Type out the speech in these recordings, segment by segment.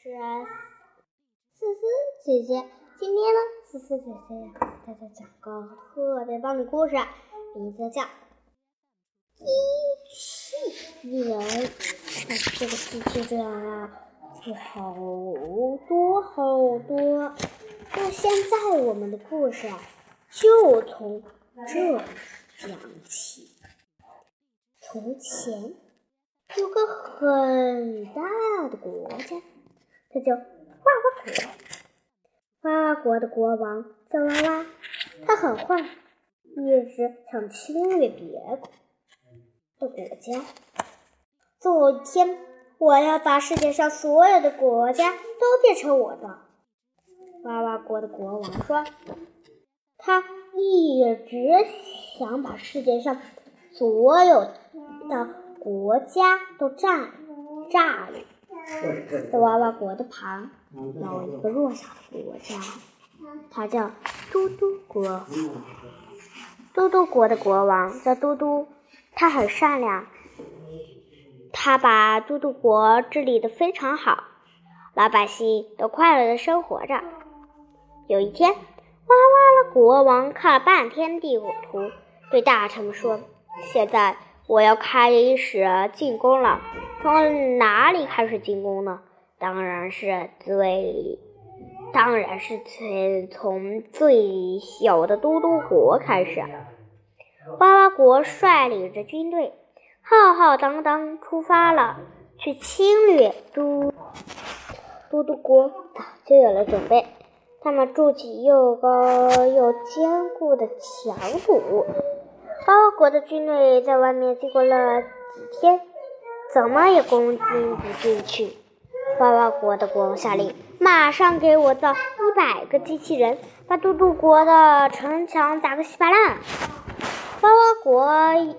是思思姐姐。今天呢，思思姐姐要，给大家讲个特别棒的故事，名字叫《机器人》。这个机器人啊，有好多好多。那现在我们的故事啊，就从这讲起。从前有个很大的国家，它叫娃娃国。娃娃国的国王叫娃娃，他很坏，一直想侵略别的国家。总有一天，我要把世界上所有的国家都变成我的。娃娃国的国王说：“他一直想把世界上所有的国家都占炸了。”在娃娃国的旁有一个弱小的国家，它叫嘟嘟国。嘟嘟国的国王叫嘟嘟，他很善良，他把嘟嘟国治理的非常好，老百姓都快乐的生活着。有一天，娃娃的国王看了半天地图，对大臣们说：“现在。”我要开始进攻了，从哪里开始进攻呢？当然是最，当然是从从最小的嘟嘟国开始。娃娃国率领着军队，浩浩荡荡出发了，去侵略嘟嘟嘟国。早就有了准备，他们筑起又高又坚固的墙堵。娃娃国的军队在外面经过了几天，怎么也攻进不进去。娃娃国的国王下令，马上给我造一百个机器人，把嘟嘟国的城墙打个稀巴烂。娃娃国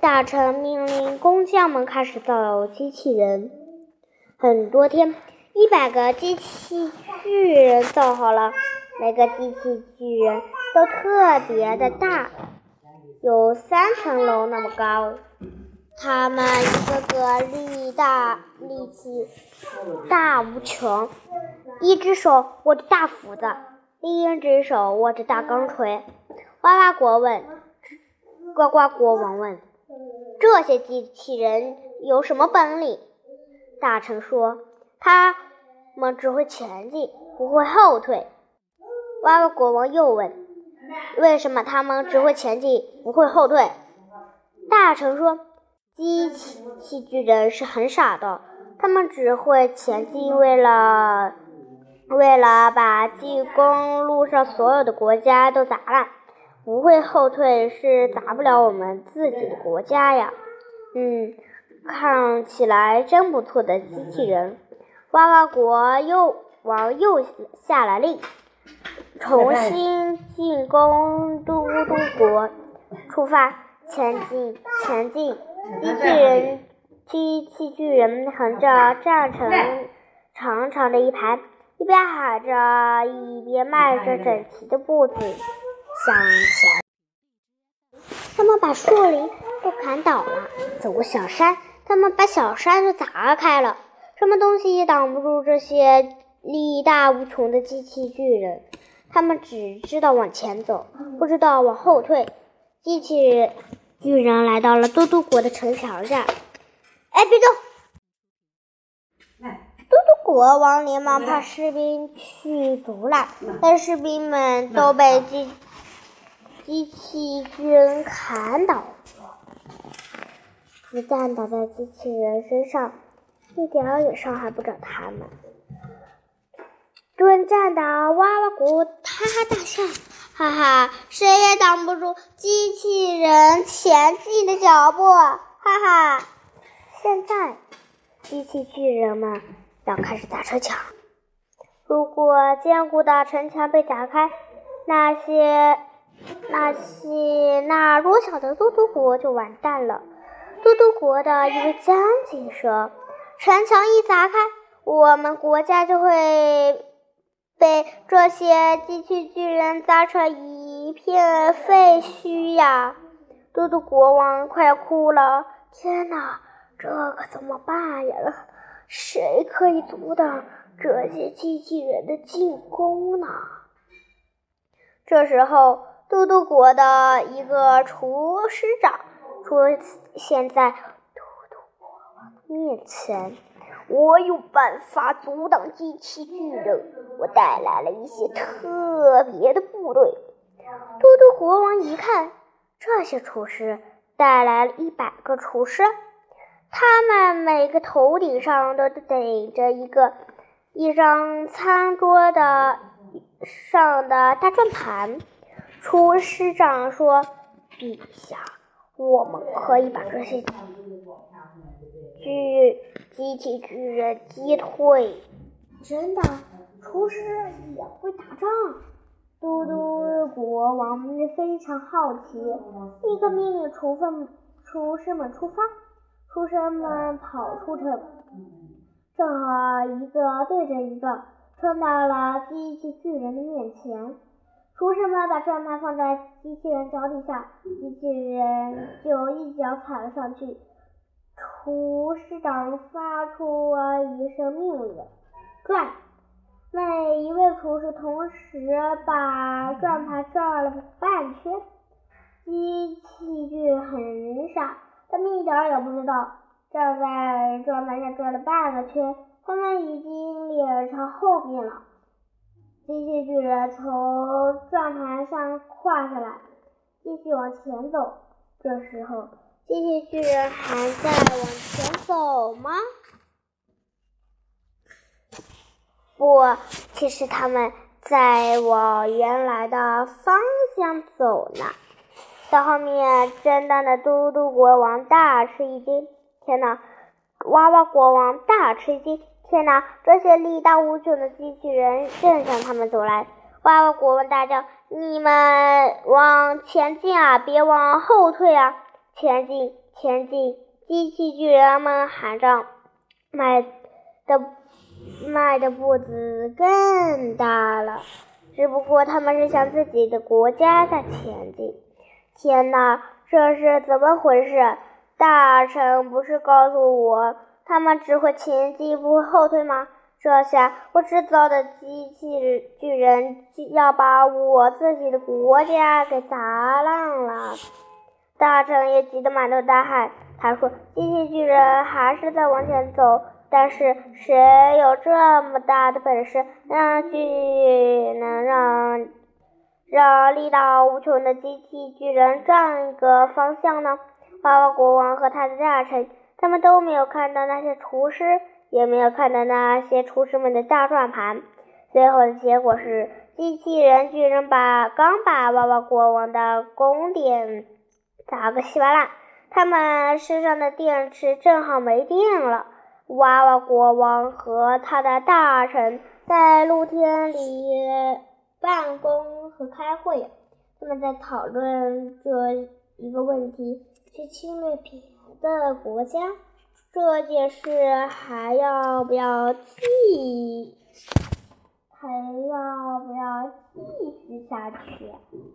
大臣命令工匠们开始造机器人。很多天，一百个机器巨人造好了，每个机器巨人都特别的大。有三层楼那么高，他们一个个力大力气大无穷，一只手握着大斧子，另一只手握着大钢锤。哇哇国问，呱呱国王问：“这些机器人有什么本领？”大臣说：“他们只会前进，不会后退。”哇哇国王又问。为什么他们只会前进，不会后退？大臣说：“机器巨人是很傻的，他们只会前进，为了为了把进攻路上所有的国家都砸烂；不会后退，是砸不了我们自己的国家呀。”嗯，看起来真不错的机器人。哇哇国又王又下了令。重新进攻嘟嘟国，出发，前进，前进！机器人，机器巨人横着站成长长的一排，一边喊着，一边迈着整齐的步子向前。他们把树林都砍倒了，走过小山，他们把小山都砸开了。什么东西也挡不住这些力大无穷的机器巨人。他们只知道往前走，不知道往后退。机器人巨人来到了嘟嘟国的城墙上。哎，别动！嘟嘟国王连忙派士兵去阻拦，但士兵们都被机机器巨人砍倒了。子弹打在机器人身上，一点也伤害不着他们。蹲站的哇哇国哈哈大笑，哈哈，谁也挡不住机器人前进的脚步，哈哈！现在，机器巨人们要开始砸城墙。如果坚固的城墙被砸开，那些那些那弱小的嘟嘟国就完蛋了。嘟嘟国的一位将军说：“城墙一砸开，我们国家就会。”被这些机器巨人砸成一片废墟呀！嘟嘟国王快哭了。天哪，这可怎么办呀？谁可以阻挡这些机器人的进攻呢？这时候，嘟嘟国的一个厨师长出现在嘟嘟国王面前。我有办法阻挡机器巨人，我带来了一些特别的部队。多多国王一看，这些厨师带来了一百个厨师。他们每个头顶上都顶着一个一张餐桌的上的大转盘。厨师长说：“陛下，我们可以把这些巨机器巨人击退。”真的，厨师也会打仗。嘟嘟国王非常好奇，立刻命令厨分厨师们出发。厨师们跑出城，正好一个对着一个，冲到了机器巨人的面前。厨师们把转盘放在机器人脚底下，机器人就一脚踩了上去。厨师长发出了一声命令：“转！”每一位厨师同时把转盘转了半圈。机器巨很傻。他们一点也不知道，站在转盘上转了半个圈，他们已经脸朝后面了。机器巨人从转盘上跨下来，继续往前走。这时候，机器巨人还在往前走吗？不，其实他们在往原来的方向走呢。到后面，震荡的嘟嘟国王大吃一惊！天哪！娃娃国王大吃一惊！天哪！这些力大无穷的机器人正向他们走来！娃娃国王大叫：“你们往前进啊，别往后退啊！前进，前进！”机器巨人们喊着，迈的迈的步子更大了。只不过他们是向自己的国家在前进。天哪，这是怎么回事？大臣不是告诉我，他们只会前进不会后退吗？这下我制造的机器巨人要把我自己的国家给砸烂了！大臣也急得满头大汗。他说：“机器巨人还是在往前走，但是谁有这么大的本事，让巨能让？”让力大无穷的机器巨人转一个方向呢？花花国王和他的大臣，他们都没有看到那些厨师，也没有看到那些厨师们的大转盘。最后的结果是，机器人巨人把刚把娃娃国王的宫殿砸个稀巴烂，他们身上的电池正好没电了。娃娃国王和他的大臣在露天里。办公和开会，他们在讨论这一个问题：去侵略别的国家这件事还要不要继还要不要继续下去？